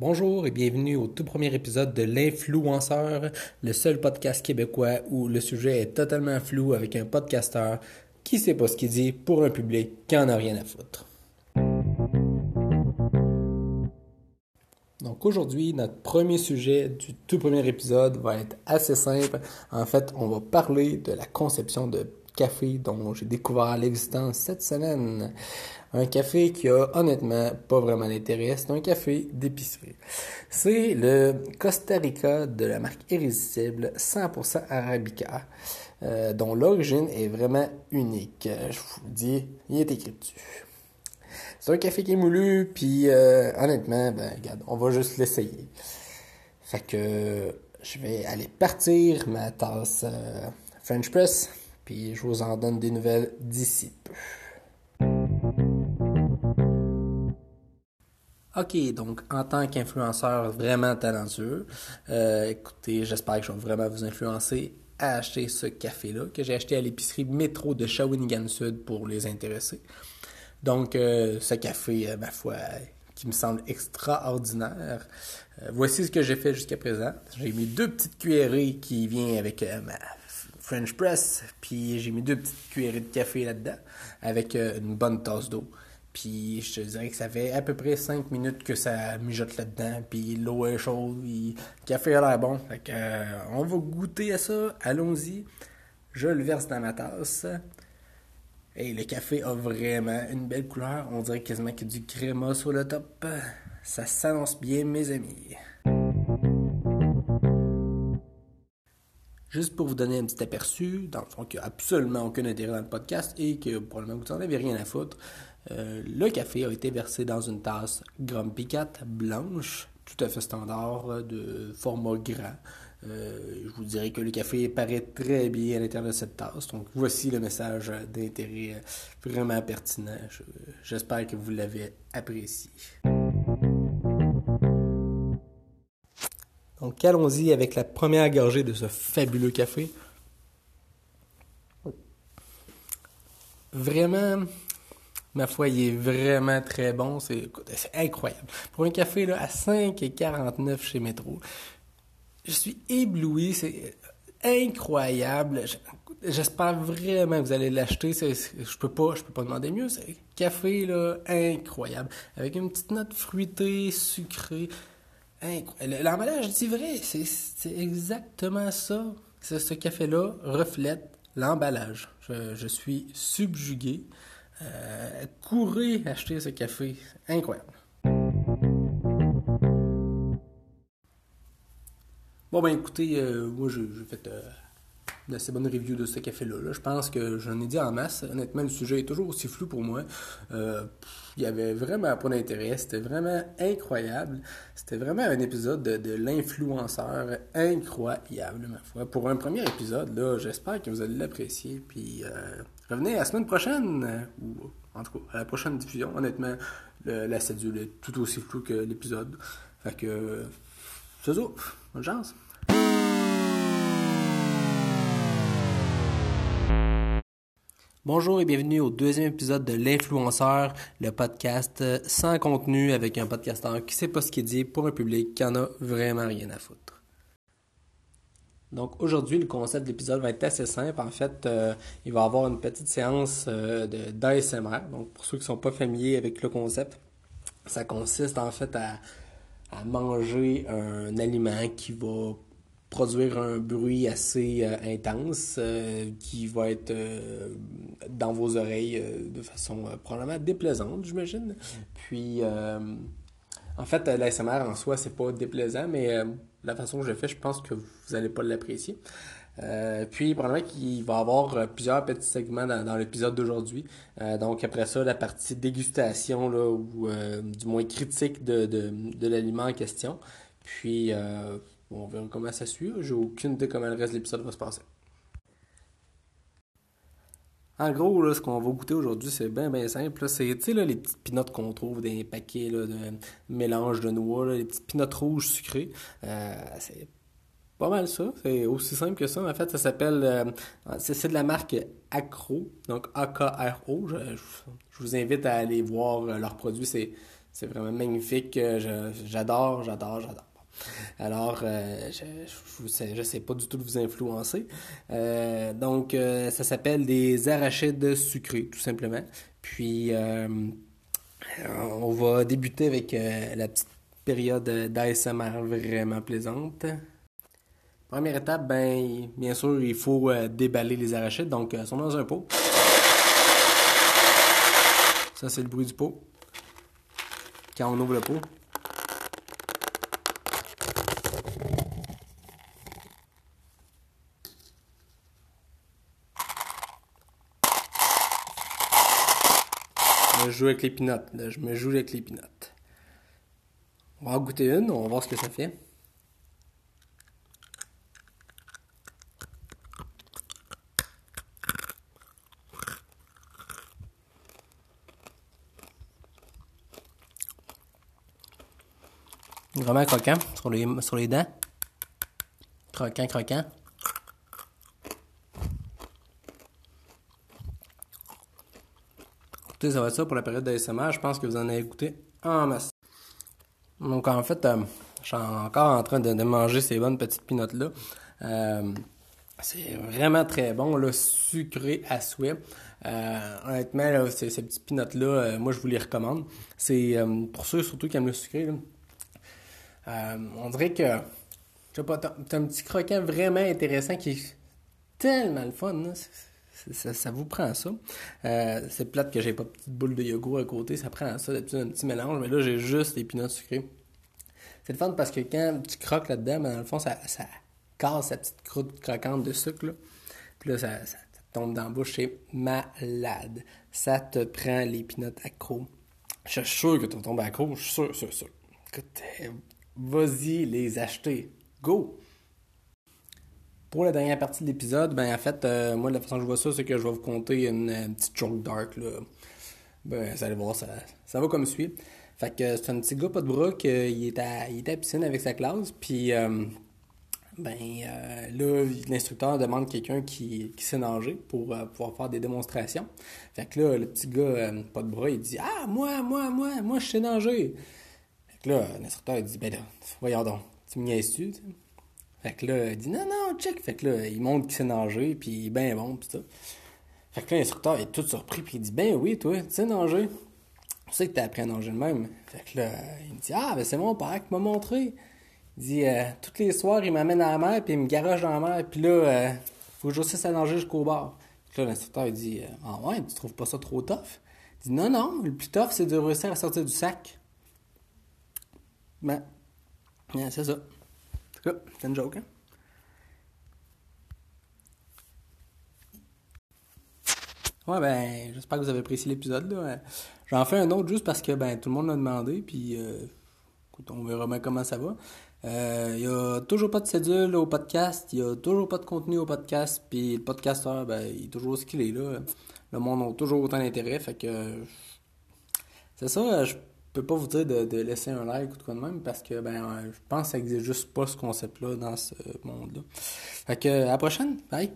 Bonjour et bienvenue au tout premier épisode de L'influenceur, le seul podcast québécois où le sujet est totalement flou avec un podcasteur qui sait pas ce qu'il dit pour un public qui en a rien à foutre. Donc aujourd'hui, notre premier sujet du tout premier épisode va être assez simple. En fait, on va parler de la conception de café dont j'ai découvert l'existence cette semaine. Un café qui a honnêtement pas vraiment d'intérêt. C'est un café d'épicerie. C'est le Costa Rica de la marque Irrésistible 100% Arabica, euh, dont l'origine est vraiment unique. Je vous le dis, il est écrit dessus. C'est un café qui est moulu, puis euh, honnêtement, ben regarde, on va juste l'essayer. Fait que je vais aller partir ma tasse euh, French Press, puis je vous en donne des nouvelles d'ici peu. OK, donc en tant qu'influenceur vraiment talentueux, euh, écoutez, j'espère que je vais vraiment vous influencer à acheter ce café-là que j'ai acheté à l'épicerie métro de Shawinigan Sud pour les intéressés. Donc, euh, ce café, euh, ma foi, qui me semble extraordinaire. voici ce que j'ai fait jusqu'à présent. J'ai mis deux petites cuillerées qui viennent avec ma French press, puis j'ai mis deux petites cuillerées de café là-dedans avec une bonne tasse d'eau. Puis je te dirais que ça fait à peu près 5 minutes que ça mijote là-dedans. Puis l'eau est chaude. Le café a l'air bon. Fait que, euh, on va goûter à ça. Allons-y. Je le verse dans ma tasse. Et le café a vraiment une belle couleur. On dirait quasiment qu'il y a du créma sur le top. Ça s'annonce bien, mes amis. Juste pour vous donner un petit aperçu, dans le fond, qu'il n'y a absolument aucun intérêt dans le podcast et que probablement vous n'en avez rien à foutre, euh, le café a été versé dans une tasse Grumpy Cat blanche, tout à fait standard, de format grand. Euh, je vous dirais que le café paraît très bien à l'intérieur de cette tasse. Donc voici le message d'intérêt vraiment pertinent. J'espère que vous l'avez apprécié. Donc allons-y avec la première gorgée de ce fabuleux café? Vraiment, Ma foi, il est vraiment très bon. C'est incroyable. Pour un café là, à 5,49 chez Métro, je suis ébloui. C'est incroyable. J'espère vraiment que vous allez l'acheter. Je peux pas, je peux pas demander mieux. C'est café incroyable, avec une petite note fruitée, sucrée. L'emballage dit vrai, c'est exactement ça. Ce café-là reflète l'emballage. Je, suis subjugué. Euh, acheter ce café. Incroyable. Bon, ben écoutez, euh, moi j'ai fait euh, d'assez bonnes reviews de ce café-là. Je pense que j'en ai dit en masse. Honnêtement, le sujet est toujours aussi flou pour moi. Euh, il y avait vraiment pas d'intérêt. C'était vraiment incroyable. C'était vraiment un épisode de, l'influenceur incroyable, ma foi. Pour un premier épisode, là, j'espère que vous allez l'apprécier. Puis revenez la semaine prochaine, ou en tout cas à la prochaine diffusion. Honnêtement, la cédule est tout aussi floue que l'épisode. Fait que c'est ça. Bonne chance. Bonjour et bienvenue au deuxième épisode de L'influenceur, le podcast sans contenu avec un podcasteur qui sait pas ce qu'il dit pour un public qui en a vraiment rien à foutre. Donc aujourd'hui, le concept de l'épisode va être assez simple. En fait, euh, il va y avoir une petite séance euh, d'ASMR. Donc pour ceux qui ne sont pas familiers avec le concept, ça consiste en fait à, à manger un aliment qui va produire un bruit assez euh, intense euh, qui va être euh, dans vos oreilles de façon probablement déplaisante, j'imagine. Puis, en fait, l'ASMR en soi, c'est pas déplaisant, mais la façon que je fais, je pense que vous n'allez pas l'apprécier. puis, probablement qu'il va y avoir plusieurs petits segments dans, l'épisode d'aujourd'hui. donc, après ça, la partie dégustation, ou du moins critique de, de, de l'aliment en question. Puis, on verra comment ça suit. J'ai aucune idée comment le reste de l'épisode va se passer. En gros, là, ce qu'on va goûter aujourd'hui, c'est bien, bien simple. C'est, les petites pinottes qu'on trouve dans les paquets de mélange de noix, les petites pinottes rouges sucrées. Euh, c'est pas mal ça. C'est aussi simple que ça. En fait, ça s'appelle... Euh, c'est de la marque Acro, donc A-K-R-O. Je, je, vous invite à aller voir leurs produits. C'est vraiment magnifique. J'adore, j'adore, j'adore. Alors, je, je, sais, pas du tout de vous influencer. donc, ça s'appelle des arachides sucrés, tout simplement. Puis, on va débuter avec la petite période d'ASMR vraiment plaisante. Première étape, ben, bien sûr, il faut euh, déballer les arachides. Donc, euh, sont dans un pot. Ça, c'est le bruit du pot. Quand on ouvre le pot. Je joue avec les pinottes. Là, je me joue avec les pinottes. On va en goûter une, on va voir ce que ça fait. Vraiment croquant sur les, sur les dents. Croquant, croquant. Ça va être ça pour la période d'ASMR. Je pense que vous en avez goûté en masse. Donc, en fait, euh, je suis encore en train de, manger ces bonnes petites pinottes-là. Euh, c'est vraiment très bon, là, sucré à souhait. Euh, honnêtement, ces, ces petites pinottes-là, moi, je vous les recommande. C'est pour ceux surtout qui aiment le sucré. Là, on dirait que, pas, t'as un petit croquant vraiment intéressant qui est tellement le fun. Ça, vous prend ça. Euh, c'est plate que j'ai pas de petite boule de yogourt à côté. Ça prend ça, un petit mélange. Mais là, j'ai juste les peanuts sucrés. C'est le fun parce que quand tu croques là-dedans, ben, dans le fond, ça, casse sa petite croûte croquante de sucre. Puis là, ça, tombe dans la bouche. C'est malade. Ça te prend les peanuts accro. Je suis sûr que tu vas tomber accro. Je suis sûr, sûr, sûr. Écoute, vas-y les acheter. Go! Pour la dernière partie de l'épisode, ben en fait, euh, moi, la façon que je vois ça, c'est que je vais vous conter une, petite joke dark. Là. Ben, vous allez voir, ça, ça va comme suit. Fait que c'est un petit gars pas de bras qui est à, il est à la piscine avec sa classe, puis euh, ben euh, là, l'instructeur demande quelqu'un qui, qui sait nager pour pouvoir faire des démonstrations. Fait que là, le petit gars pas de bras, il dit Ah, moi, moi, moi, moi, je sais nager. Fait que là, l'instructeur, il dit, ben là, voyons donc, tu me niaises-tu, Fait que là, il dit, non, non, check. Fait que là, il montre qu'il sait nager, puis il est bien bon, pis ça. Fait que là, l'instructeur est tout surpris, puis il dit, ben oui, toi, tu sais nager. Tu sais que t'as appris à nager de même. Fait que là, il me dit, ah, ben c'est mon père qui m'a montré. Il dit, euh, tous les soirs, il m'amène à la mer, puis il me garoche dans la mer, puis là, euh, faut que je à nager jusqu'au bord. Puis là, l'instructeur, il dit, euh, ah ouais, tu trouves pas ça trop tough? Il dit, non, non, le plus tough, c'est de réussir à sortir du sac. Ben, c'est ça. C'est une joke, hein? Ouais, ben, j'espère que vous avez apprécié l'épisode, là. J'en fais un autre juste parce que, ben, tout le monde l'a demandé, puis, euh, écoute, on verra bien comment ça va. Il euh, n'y a toujours pas de cédule au podcast, il n'y a toujours pas de contenu au podcast, puis le podcasteur, ben, il est toujours ce qu'il est, là. Le monde a toujours autant d'intérêt, fait que... C'est ça, peux pas vous dire de, laisser un like ou de quoi de même parce que ben je pense que ça existe juste pas ce concept-là dans ce monde-là. Fait que à la prochaine, bye!